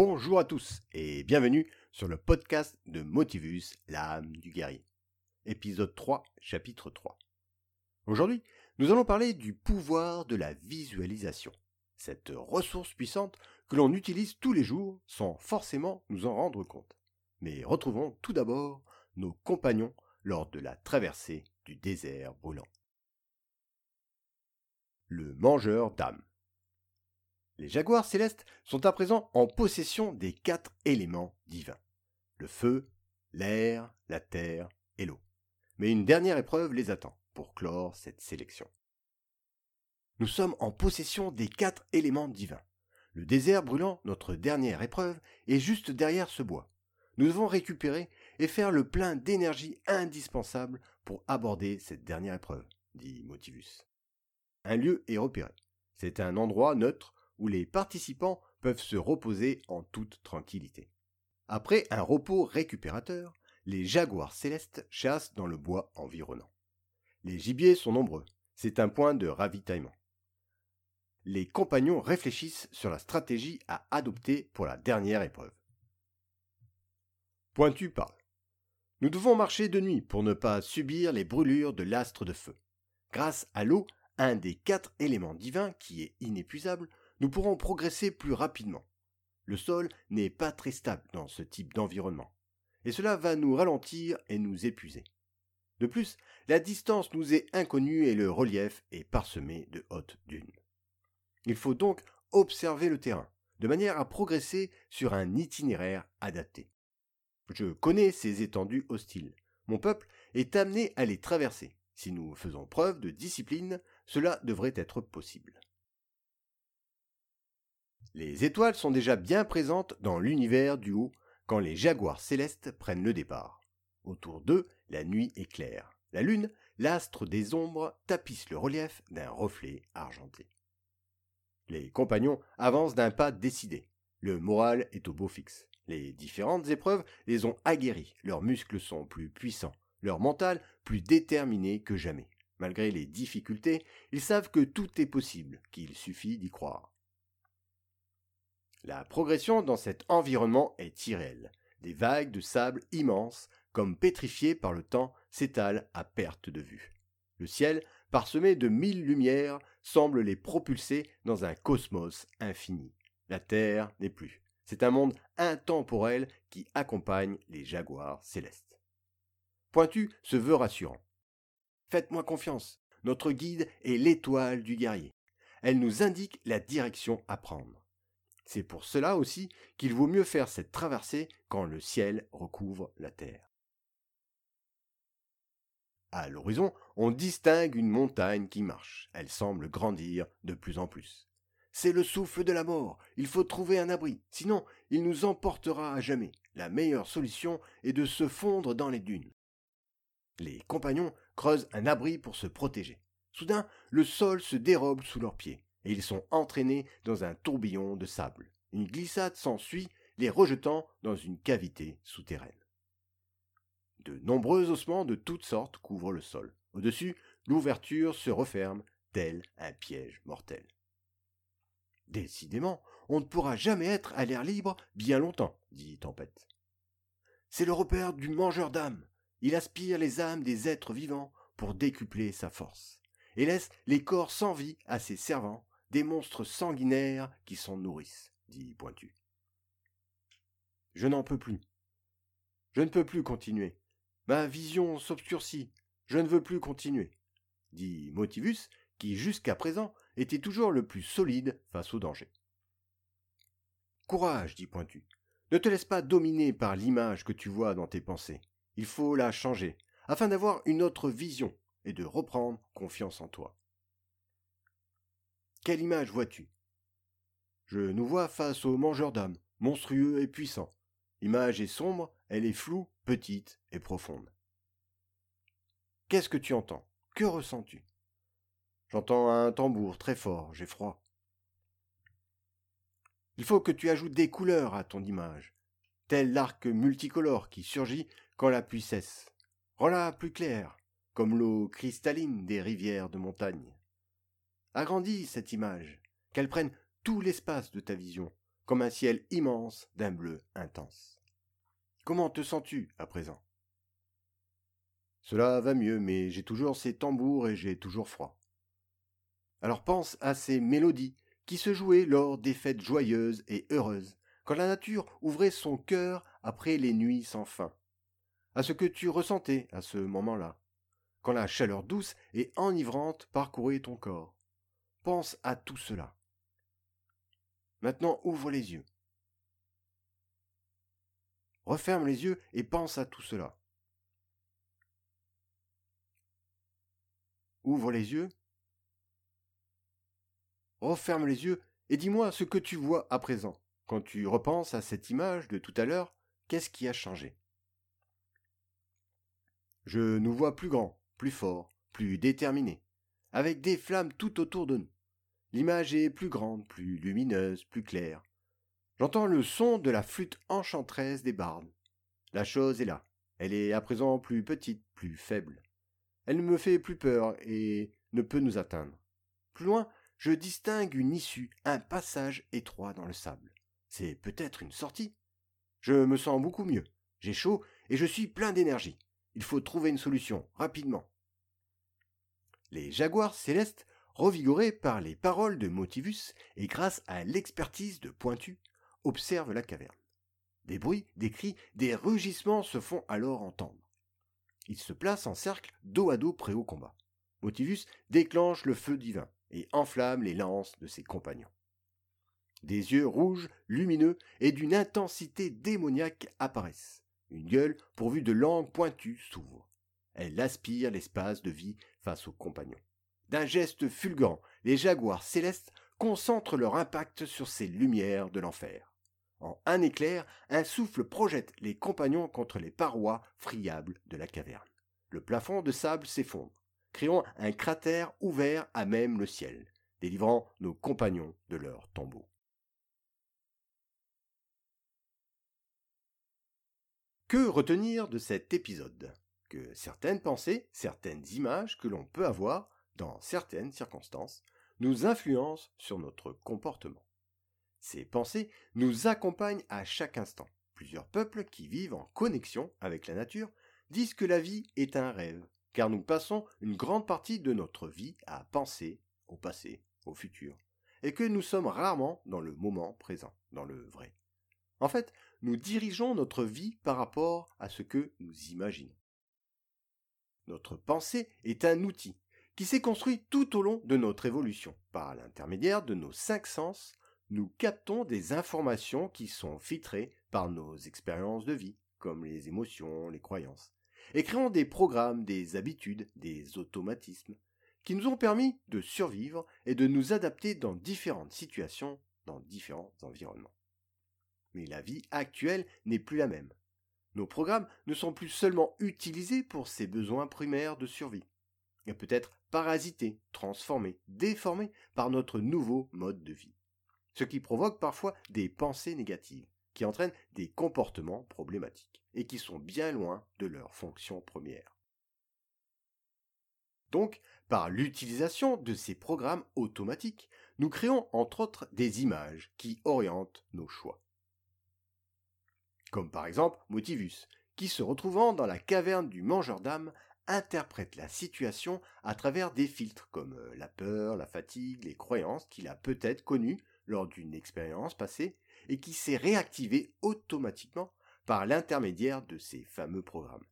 Bonjour à tous et bienvenue sur le podcast de Motivus, l'âme du guerrier. Épisode 3, chapitre 3. Aujourd'hui, nous allons parler du pouvoir de la visualisation, cette ressource puissante que l'on utilise tous les jours sans forcément nous en rendre compte. Mais retrouvons tout d'abord nos compagnons lors de la traversée du désert brûlant. Le mangeur d'âmes. Les jaguars célestes sont à présent en possession des quatre éléments divins. Le feu, l'air, la terre et l'eau. Mais une dernière épreuve les attend pour clore cette sélection. Nous sommes en possession des quatre éléments divins. Le désert brûlant, notre dernière épreuve, est juste derrière ce bois. Nous devons récupérer et faire le plein d'énergie indispensable pour aborder cette dernière épreuve, dit Motivus. Un lieu est repéré. C'est un endroit neutre où les participants peuvent se reposer en toute tranquillité. Après un repos récupérateur, les jaguars célestes chassent dans le bois environnant. Les gibiers sont nombreux, c'est un point de ravitaillement. Les compagnons réfléchissent sur la stratégie à adopter pour la dernière épreuve. Pointu parle. Nous devons marcher de nuit pour ne pas subir les brûlures de l'astre de feu. Grâce à l'eau, un des quatre éléments divins qui est inépuisable, nous pourrons progresser plus rapidement. Le sol n'est pas très stable dans ce type d'environnement, et cela va nous ralentir et nous épuiser. De plus, la distance nous est inconnue et le relief est parsemé de hautes dunes. Il faut donc observer le terrain, de manière à progresser sur un itinéraire adapté. Je connais ces étendues hostiles. Mon peuple est amené à les traverser. Si nous faisons preuve de discipline, cela devrait être possible. Les étoiles sont déjà bien présentes dans l'univers du haut quand les jaguars célestes prennent le départ. Autour d'eux, la nuit est claire. La lune, l'astre des ombres, tapisse le relief d'un reflet argenté. Les compagnons avancent d'un pas décidé. Le moral est au beau fixe. Les différentes épreuves les ont aguerris, leurs muscles sont plus puissants, leur mental plus déterminé que jamais. Malgré les difficultés, ils savent que tout est possible, qu'il suffit d'y croire. La progression dans cet environnement est irréelle. Des vagues de sable immenses, comme pétrifiées par le temps, s'étalent à perte de vue. Le ciel, parsemé de mille lumières, semble les propulser dans un cosmos infini. La Terre n'est plus. C'est un monde intemporel qui accompagne les jaguars célestes. Pointu se veut rassurant. Faites-moi confiance. Notre guide est l'étoile du guerrier. Elle nous indique la direction à prendre. C'est pour cela aussi qu'il vaut mieux faire cette traversée quand le ciel recouvre la terre. À l'horizon, on distingue une montagne qui marche. Elle semble grandir de plus en plus. C'est le souffle de la mort. Il faut trouver un abri. Sinon, il nous emportera à jamais. La meilleure solution est de se fondre dans les dunes. Les compagnons creusent un abri pour se protéger. Soudain, le sol se dérobe sous leurs pieds et ils sont entraînés dans un tourbillon de sable. Une glissade s'ensuit, les rejetant dans une cavité souterraine. De nombreux ossements de toutes sortes couvrent le sol. Au-dessus, l'ouverture se referme, tel un piège mortel. Décidément, on ne pourra jamais être à l'air libre bien longtemps, dit Tempête. C'est le repère du mangeur d'âmes. Il aspire les âmes des êtres vivants pour décupler sa force, et laisse les corps sans vie à ses servants des monstres sanguinaires qui s'en nourrissent, dit Pointu. Je n'en peux plus. Je ne peux plus continuer. Ma vision s'obscurcit. Je ne veux plus continuer, dit Motivus, qui jusqu'à présent était toujours le plus solide face au danger. Courage, dit Pointu. Ne te laisse pas dominer par l'image que tu vois dans tes pensées. Il faut la changer, afin d'avoir une autre vision et de reprendre confiance en toi. Quelle image vois-tu? Je nous vois face au mangeur d'âmes, monstrueux et puissant. L'image est sombre, elle est floue, petite et profonde. Qu'est-ce que tu entends? Que ressens-tu? J'entends un tambour très fort, j'ai froid. Il faut que tu ajoutes des couleurs à ton image, tel l'arc multicolore qui surgit quand la pluie cesse. Rends-la plus claire, comme l'eau cristalline des rivières de montagne. Agrandis cette image, qu'elle prenne tout l'espace de ta vision, comme un ciel immense d'un bleu intense. Comment te sens-tu à présent? Cela va mieux, mais j'ai toujours ces tambours et j'ai toujours froid. Alors pense à ces mélodies qui se jouaient lors des fêtes joyeuses et heureuses, quand la nature ouvrait son cœur après les nuits sans fin, à ce que tu ressentais à ce moment-là, quand la chaleur douce et enivrante parcourait ton corps. Pense à tout cela. Maintenant ouvre les yeux. Referme les yeux et pense à tout cela. Ouvre les yeux. Referme les yeux et dis-moi ce que tu vois à présent. Quand tu repenses à cette image de tout à l'heure, qu'est-ce qui a changé? Je nous vois plus grands, plus forts, plus déterminés, avec des flammes tout autour de nous. L'image est plus grande, plus lumineuse, plus claire. J'entends le son de la flûte enchanteresse des bardes. La chose est là. Elle est à présent plus petite, plus faible. Elle ne me fait plus peur et ne peut nous atteindre. Plus loin, je distingue une issue, un passage étroit dans le sable. C'est peut-être une sortie. Je me sens beaucoup mieux. J'ai chaud et je suis plein d'énergie. Il faut trouver une solution, rapidement. Les jaguars célestes, revigorés par les paroles de Motivus et grâce à l'expertise de Pointu, observe la caverne. Des bruits, des cris, des rugissements se font alors entendre. Ils se placent en cercle dos à dos près au combat. Motivus déclenche le feu divin et enflamme les lances de ses compagnons. Des yeux rouges, lumineux et d'une intensité démoniaque apparaissent. Une gueule pourvue de langues pointues s'ouvre. Elle aspire l'espace de vie face aux compagnons. D'un geste fulgurant, les jaguars célestes concentrent leur impact sur ces lumières de l'enfer. En un éclair, un souffle projette les compagnons contre les parois friables de la caverne. Le plafond de sable s'effondre, créant un cratère ouvert à même le ciel, délivrant nos compagnons de leur tombeau. Que retenir de cet épisode? Que certaines pensées, certaines images que l'on peut avoir dans certaines circonstances nous influencent sur notre comportement. Ces pensées nous accompagnent à chaque instant. Plusieurs peuples qui vivent en connexion avec la nature disent que la vie est un rêve, car nous passons une grande partie de notre vie à penser au passé, au futur, et que nous sommes rarement dans le moment présent, dans le vrai. En fait, nous dirigeons notre vie par rapport à ce que nous imaginons. Notre pensée est un outil qui s'est construit tout au long de notre évolution par l'intermédiaire de nos cinq sens nous captons des informations qui sont filtrées par nos expériences de vie, comme les émotions, les croyances, et créons des programmes, des habitudes, des automatismes, qui nous ont permis de survivre et de nous adapter dans différentes situations, dans différents environnements. Mais la vie actuelle n'est plus la même. Nos programmes ne sont plus seulement utilisés pour ces besoins primaires de survie, mais peut-être parasités, transformés, déformés par notre nouveau mode de vie ce qui provoque parfois des pensées négatives, qui entraînent des comportements problématiques, et qui sont bien loin de leur fonction première. Donc, par l'utilisation de ces programmes automatiques, nous créons entre autres des images qui orientent nos choix. Comme par exemple Motivus, qui se retrouvant dans la caverne du mangeur d'âme, interprète la situation à travers des filtres comme euh, la peur, la fatigue, les croyances qu'il a peut-être connues lors d'une expérience passée et qui s'est réactivé automatiquement par l'intermédiaire de ces fameux programmes,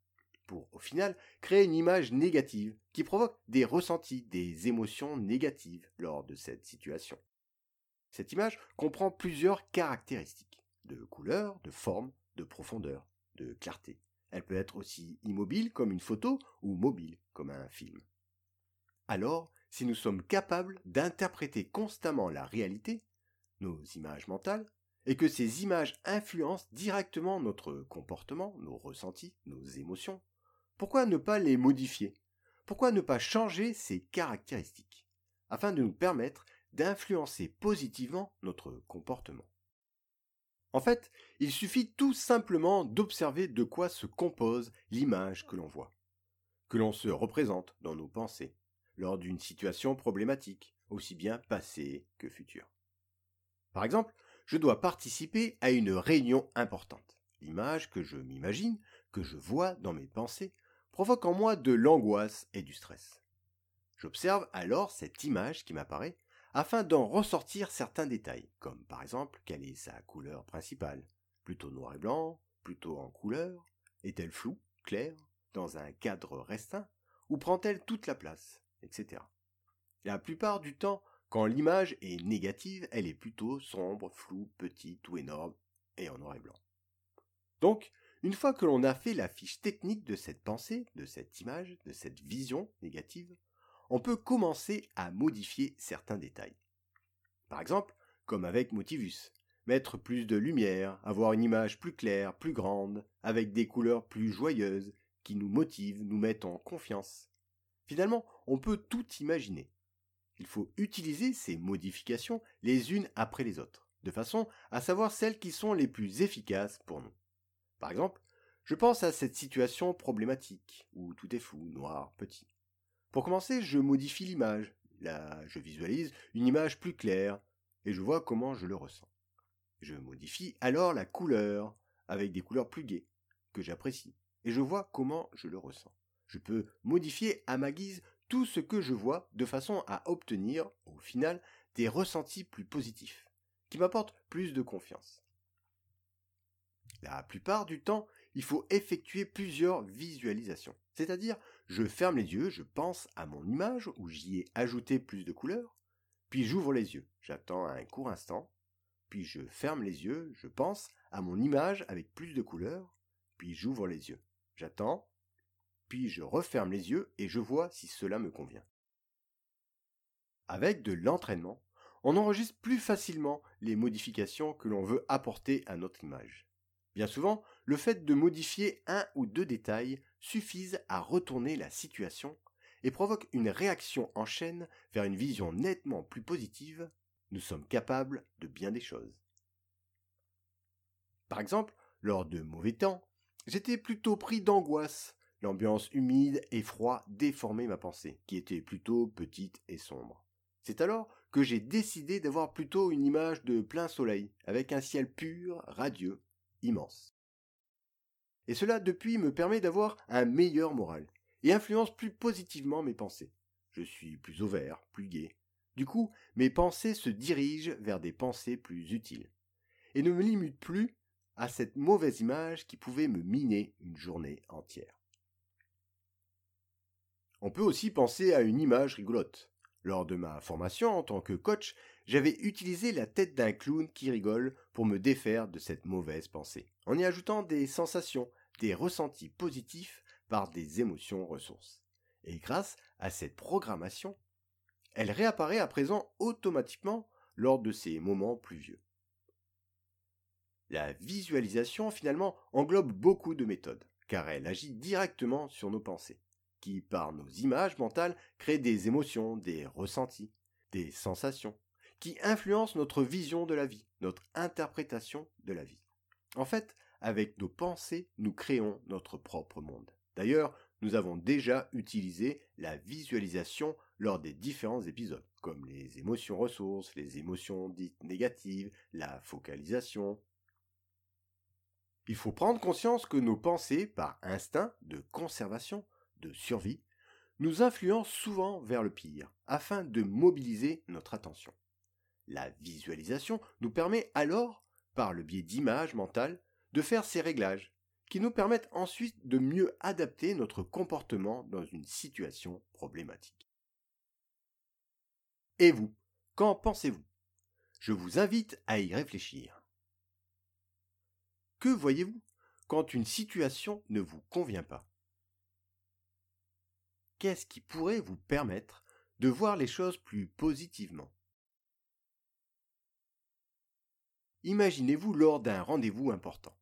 pour au final créer une image négative qui provoque des ressentis, des émotions négatives lors de cette situation. Cette image comprend plusieurs caractéristiques, de couleur, de forme, de profondeur, de clarté. Elle peut être aussi immobile comme une photo ou mobile comme un film. Alors, si nous sommes capables d'interpréter constamment la réalité, nos images mentales, et que ces images influencent directement notre comportement, nos ressentis, nos émotions, pourquoi ne pas les modifier? Pourquoi ne pas changer ces caractéristiques? Afin de nous permettre d'influencer positivement notre comportement En fait, il suffit tout simplement d'observer de quoi se compose l'image que l'on voit, que l'on se représente dans nos pensées, lors d'une situation problématique, aussi bien passée que future. Par exemple, je dois participer à une réunion importante. L'image que je m'imagine, que je vois dans mes pensées, provoque en moi de l'angoisse et du stress. J'observe alors cette image qui m'apparaît afin d'en ressortir certains détails, comme par exemple quelle est sa couleur principale, plutôt noir et blanc, plutôt en couleur, est-elle floue, claire, dans un cadre restreint, ou prend-elle toute la place, etc. La plupart du temps, quand l'image est négative, elle est plutôt sombre, floue, petite ou énorme, et en noir et blanc. Donc, une fois que l'on a fait la fiche technique de cette pensée, de cette image, de cette vision négative, on peut commencer à modifier certains détails. Par exemple, comme avec Motivus, mettre plus de lumière, avoir une image plus claire, plus grande, avec des couleurs plus joyeuses, qui nous motivent, nous mettent en confiance. Finalement, on peut tout imaginer. Il faut utiliser ces modifications les unes après les autres, de façon à savoir celles qui sont les plus efficaces pour nous. Par exemple, je pense à cette situation problématique, où tout est fou, noir, petit. Pour commencer, je modifie l'image. Là, je visualise une image plus claire, et je vois comment je le ressens. Je modifie alors la couleur, avec des couleurs plus gaies, que j'apprécie, et je vois comment je le ressens. Je peux modifier à ma guise tout ce que je vois de façon à obtenir, au final, des ressentis plus positifs, qui m'apportent plus de confiance. La plupart du temps, il faut effectuer plusieurs visualisations. C'est-à-dire, je ferme les yeux, je pense à mon image où j'y ai ajouté plus de couleurs, puis j'ouvre les yeux, j'attends un court instant, puis je ferme les yeux, je pense à mon image avec plus de couleurs, puis j'ouvre les yeux, j'attends, puis je referme les yeux et je vois si cela me convient. Avec de l'entraînement, on enregistre plus facilement les modifications que l'on veut apporter à notre image. Bien souvent, le fait de modifier un ou deux détails suffisent à retourner la situation et provoque une réaction en chaîne vers une vision nettement plus positive, nous sommes capables de bien des choses. Par exemple, lors de mauvais temps, j'étais plutôt pris d'angoisse L'ambiance humide et froide déformait ma pensée, qui était plutôt petite et sombre. C'est alors que j'ai décidé d'avoir plutôt une image de plein soleil, avec un ciel pur, radieux, immense. Et cela depuis me permet d'avoir un meilleur moral, et influence plus positivement mes pensées. Je suis plus ouvert, plus gai. Du coup, mes pensées se dirigent vers des pensées plus utiles, et ne me limitent plus à cette mauvaise image qui pouvait me miner une journée entière. On peut aussi penser à une image rigolote. Lors de ma formation en tant que coach, j'avais utilisé la tête d'un clown qui rigole pour me défaire de cette mauvaise pensée, en y ajoutant des sensations, des ressentis positifs par des émotions ressources. Et grâce à cette programmation, elle réapparaît à présent automatiquement lors de ces moments pluvieux. La visualisation finalement englobe beaucoup de méthodes, car elle agit directement sur nos pensées qui, par nos images mentales, créent des émotions, des ressentis, des sensations, qui influencent notre vision de la vie, notre interprétation de la vie. En fait, avec nos pensées, nous créons notre propre monde. D'ailleurs, nous avons déjà utilisé la visualisation lors des différents épisodes, comme les émotions ressources, les émotions dites négatives, la focalisation. Il faut prendre conscience que nos pensées, par instinct de conservation, de survie, nous influencent souvent vers le pire, afin de mobiliser notre attention. La visualisation nous permet alors, par le biais d'images mentales, de faire ces réglages, qui nous permettent ensuite de mieux adapter notre comportement dans une situation problématique. Et vous, qu'en pensez-vous? Je vous invite à y réfléchir. Que voyez-vous quand une situation ne vous convient pas? Qu'est-ce qui pourrait vous permettre de voir les choses plus positivement? Imaginez-vous lors d'un rendez-vous important.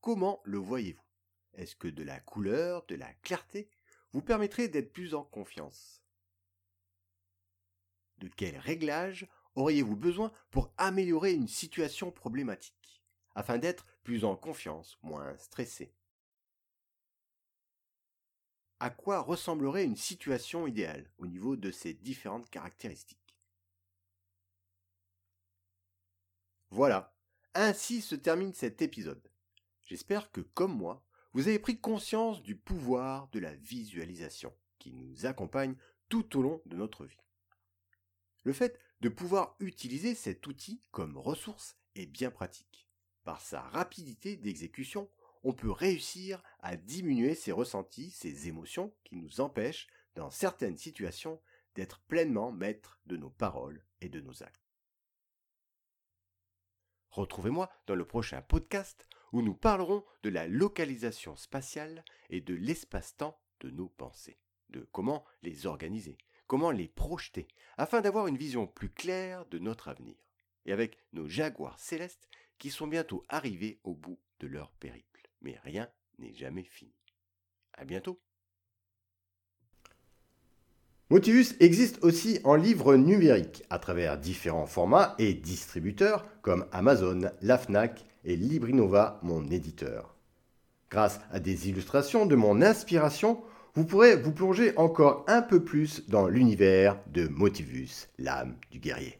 Comment le voyez-vous? Est-ce que de la couleur, de la clarté vous permettrait d'être plus en confiance? De quel réglage auriez-vous besoin pour améliorer une situation problématique, afin d'être plus en confiance, moins stressé? À quoi ressemblerait une situation idéale au niveau de ces différentes caractéristiques. Voilà, Ainsi se termine cet épisode. J'espère que, comme moi, vous avez pris conscience du pouvoir de la visualisation qui nous accompagne tout au long de notre vie. Le fait de pouvoir utiliser cet outil comme ressource est bien pratique. Par sa rapidité d'exécution, on peut réussir à diminuer ses ressentis, ses émotions qui nous empêchent, dans certaines situations, d'être pleinement maîtres de nos paroles et de nos actes. Retrouvez-moi dans le prochain podcast où nous parlerons de la localisation spatiale et de l'espace-temps de nos pensées, de comment les organiser, comment les projeter, afin d'avoir une vision plus claire de notre avenir, et avec nos jaguars célestes qui sont bientôt arrivés au bout de leur périple. Mais rien n'est jamais fini. À bientôt. Motivus existe aussi en livre numérique à travers différents formats et distributeurs comme Amazon, la Fnac et Librinova, mon éditeur. Grâce à des illustrations de mon inspiration, vous pourrez vous plonger encore un peu plus dans l'univers de Motivus, l'âme du guerrier.